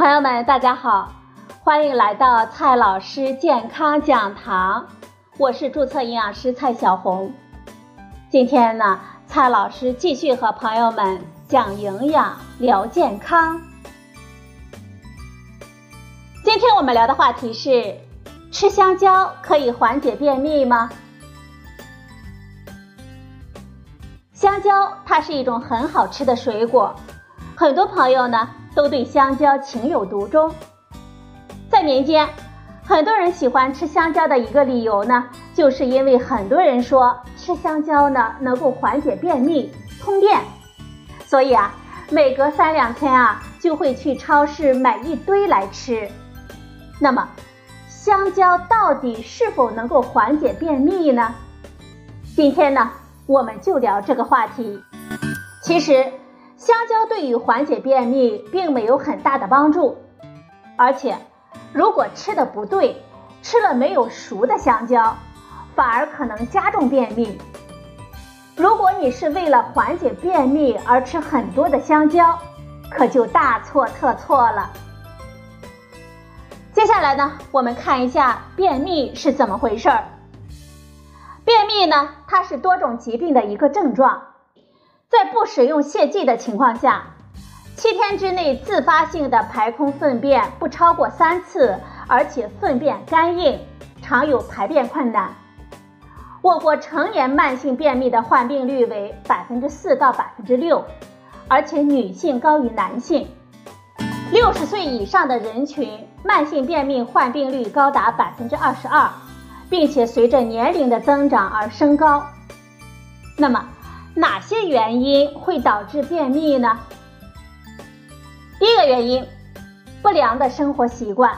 朋友们，大家好，欢迎来到蔡老师健康讲堂，我是注册营养师蔡小红。今天呢，蔡老师继续和朋友们讲营养、聊健康。今天我们聊的话题是：吃香蕉可以缓解便秘吗？香蕉它是一种很好吃的水果，很多朋友呢。都对香蕉情有独钟，在民间，很多人喜欢吃香蕉的一个理由呢，就是因为很多人说吃香蕉呢能够缓解便秘、通便，所以啊，每隔三两天啊就会去超市买一堆来吃。那么，香蕉到底是否能够缓解便秘呢？今天呢，我们就聊这个话题。其实。香蕉对于缓解便秘并没有很大的帮助，而且如果吃的不对，吃了没有熟的香蕉，反而可能加重便秘。如果你是为了缓解便秘而吃很多的香蕉，可就大错特错了。接下来呢，我们看一下便秘是怎么回事儿。便秘呢，它是多种疾病的一个症状。在不使用泻剂的情况下，七天之内自发性的排空粪便不超过三次，而且粪便干硬，常有排便困难。我国成年慢性便秘的患病率为百分之四到百分之六，而且女性高于男性。六十岁以上的人群慢性便秘患病率高达百分之二十二，并且随着年龄的增长而升高。那么，哪些原因会导致便秘呢？第一个原因，不良的生活习惯，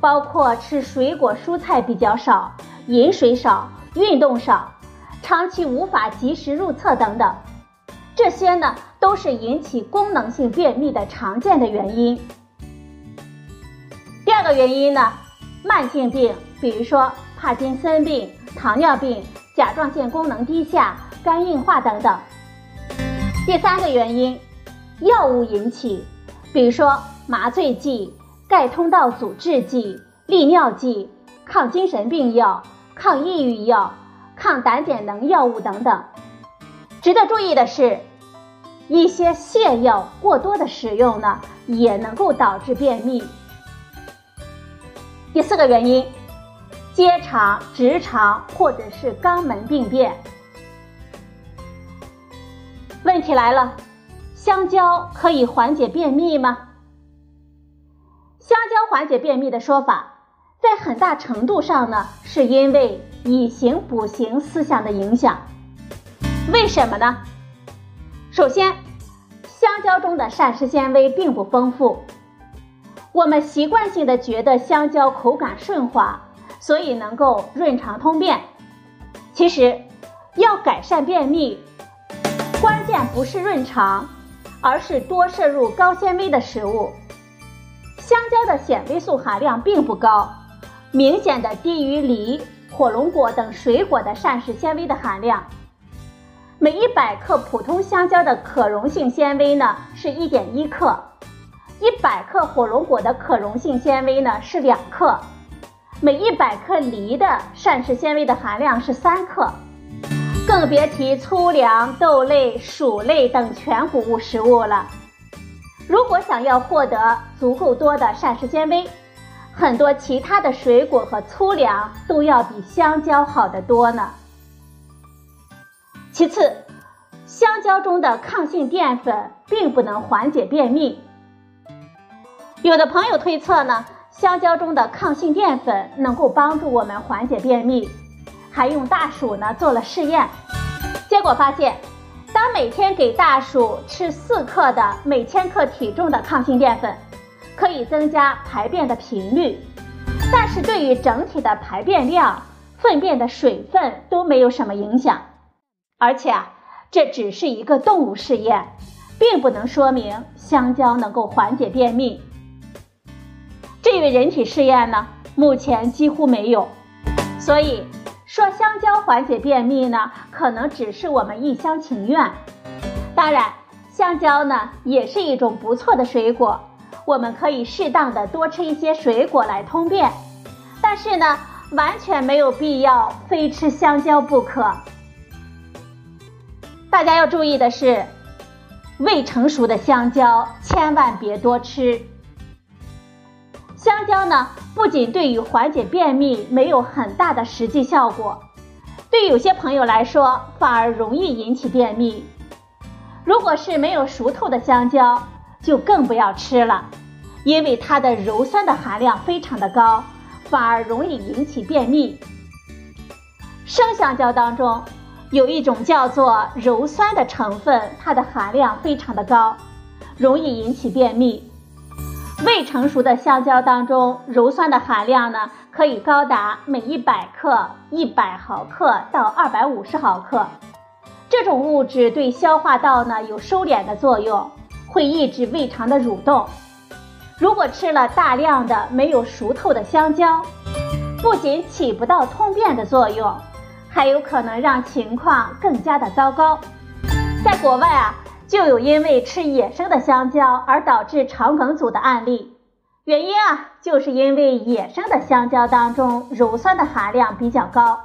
包括吃水果蔬菜比较少、饮水少、运动少、长期无法及时入厕等等，这些呢都是引起功能性便秘的常见的原因。第二个原因呢，慢性病，比如说帕金森病、糖尿病、甲状腺功能低下。肝硬化等等。第三个原因，药物引起，比如说麻醉剂、钙通道阻滞剂、利尿剂、抗精神病药、抗抑郁药、抗胆碱能药物等等。值得注意的是，一些泻药过多的使用呢，也能够导致便秘。第四个原因，结肠、直肠或者是肛门病变。问题来了，香蕉可以缓解便秘吗？香蕉缓解便秘的说法，在很大程度上呢，是因为以形补形思想的影响。为什么呢？首先，香蕉中的膳食纤维并不丰富，我们习惯性的觉得香蕉口感顺滑，所以能够润肠通便。其实，要改善便秘。关键不是润肠，而是多摄入高纤维的食物。香蕉的纤维素含量并不高，明显的低于梨、火龙果等水果的膳食纤维的含量。每一百克普通香蕉的可溶性纤维呢是一点一克，一百克火龙果的可溶性纤维呢是两克，每一百克梨的膳食纤维的含量是三克。更别提粗粮、豆类、薯类等全谷物食物了。如果想要获得足够多的膳食纤维，很多其他的水果和粗粮都要比香蕉好得多呢。其次，香蕉中的抗性淀粉并不能缓解便秘。有的朋友推测呢，香蕉中的抗性淀粉能够帮助我们缓解便秘。还用大鼠呢做了试验，果发现，当每天给大鼠吃四克的每千克体重的抗性淀粉，可以增加排便的频率，但是对于整体的排便量、粪便的水分都没有什么影响。而且啊，这只是一个动物试验，并不能说明香蕉能够缓解便秘。至于人体试验呢，目前几乎没有，所以。说香蕉缓解便秘呢，可能只是我们一厢情愿。当然，香蕉呢也是一种不错的水果，我们可以适当的多吃一些水果来通便，但是呢，完全没有必要非吃香蕉不可。大家要注意的是，未成熟的香蕉千万别多吃。香蕉呢，不仅对于缓解便秘没有很大的实际效果，对有些朋友来说反而容易引起便秘。如果是没有熟透的香蕉，就更不要吃了，因为它的鞣酸的含量非常的高，反而容易引起便秘。生香蕉当中有一种叫做鞣酸的成分，它的含量非常的高，容易引起便秘。未成熟的香蕉当中，鞣酸的含量呢，可以高达每一百克一百毫克到二百五十毫克。这种物质对消化道呢有收敛的作用，会抑制胃肠的蠕动。如果吃了大量的没有熟透的香蕉，不仅起不到通便的作用，还有可能让情况更加的糟糕。在国外啊，就有因为吃野生的香蕉而导致肠梗阻的案例，原因啊，就是因为野生的香蕉当中鞣酸的含量比较高。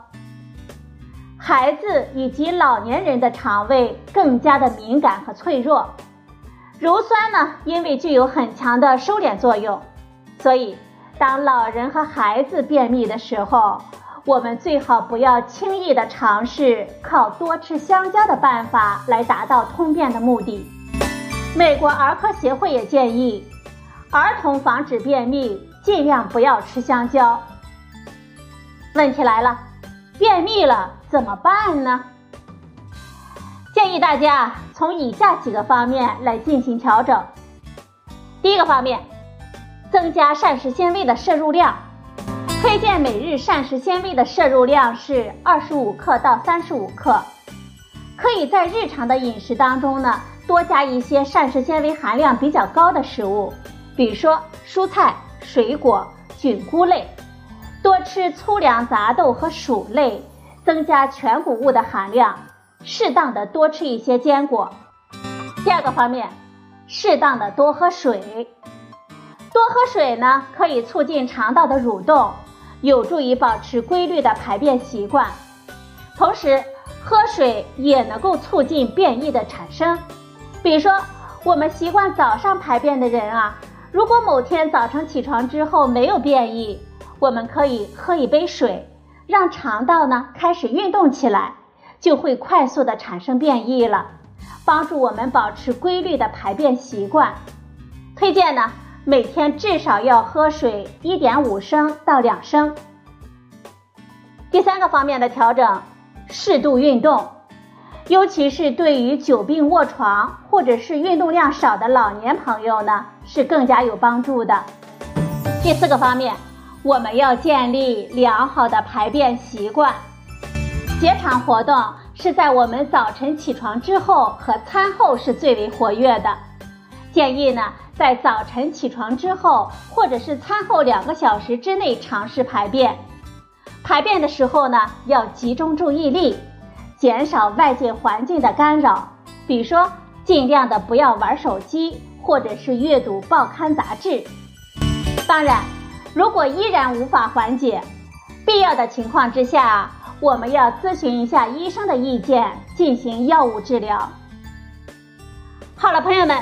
孩子以及老年人的肠胃更加的敏感和脆弱，鞣酸呢，因为具有很强的收敛作用，所以当老人和孩子便秘的时候，我们最好不要轻易的尝试靠多吃香蕉的办法来达到通便的目的。美国儿科协会也建议，儿童防止便秘，尽量不要吃香蕉。问题来了，便秘了。怎么办呢？建议大家从以下几个方面来进行调整。第一个方面，增加膳食纤维的摄入量，推荐每日膳食纤维的摄入量是二十五克到三十五克。可以在日常的饮食当中呢，多加一些膳食纤维含量比较高的食物，比如说蔬菜、水果、菌菇类，多吃粗粮杂豆和薯类。增加全谷物的含量，适当的多吃一些坚果。第二个方面，适当的多喝水。多喝水呢，可以促进肠道的蠕动，有助于保持规律的排便习惯。同时，喝水也能够促进便意的产生。比如说，我们习惯早上排便的人啊，如果某天早晨起床之后没有便意，我们可以喝一杯水。让肠道呢开始运动起来，就会快速的产生便意了，帮助我们保持规律的排便习惯。推荐呢每天至少要喝水一点五升到两升。第三个方面的调整，适度运动，尤其是对于久病卧床或者是运动量少的老年朋友呢是更加有帮助的。第四个方面。我们要建立良好的排便习惯，结肠活动是在我们早晨起床之后和餐后是最为活跃的。建议呢，在早晨起床之后或者是餐后两个小时之内尝试排便。排便的时候呢，要集中注意力，减少外界环境的干扰，比如说尽量的不要玩手机或者是阅读报刊杂志。当然。如果依然无法缓解，必要的情况之下，我们要咨询一下医生的意见，进行药物治疗。好了，朋友们，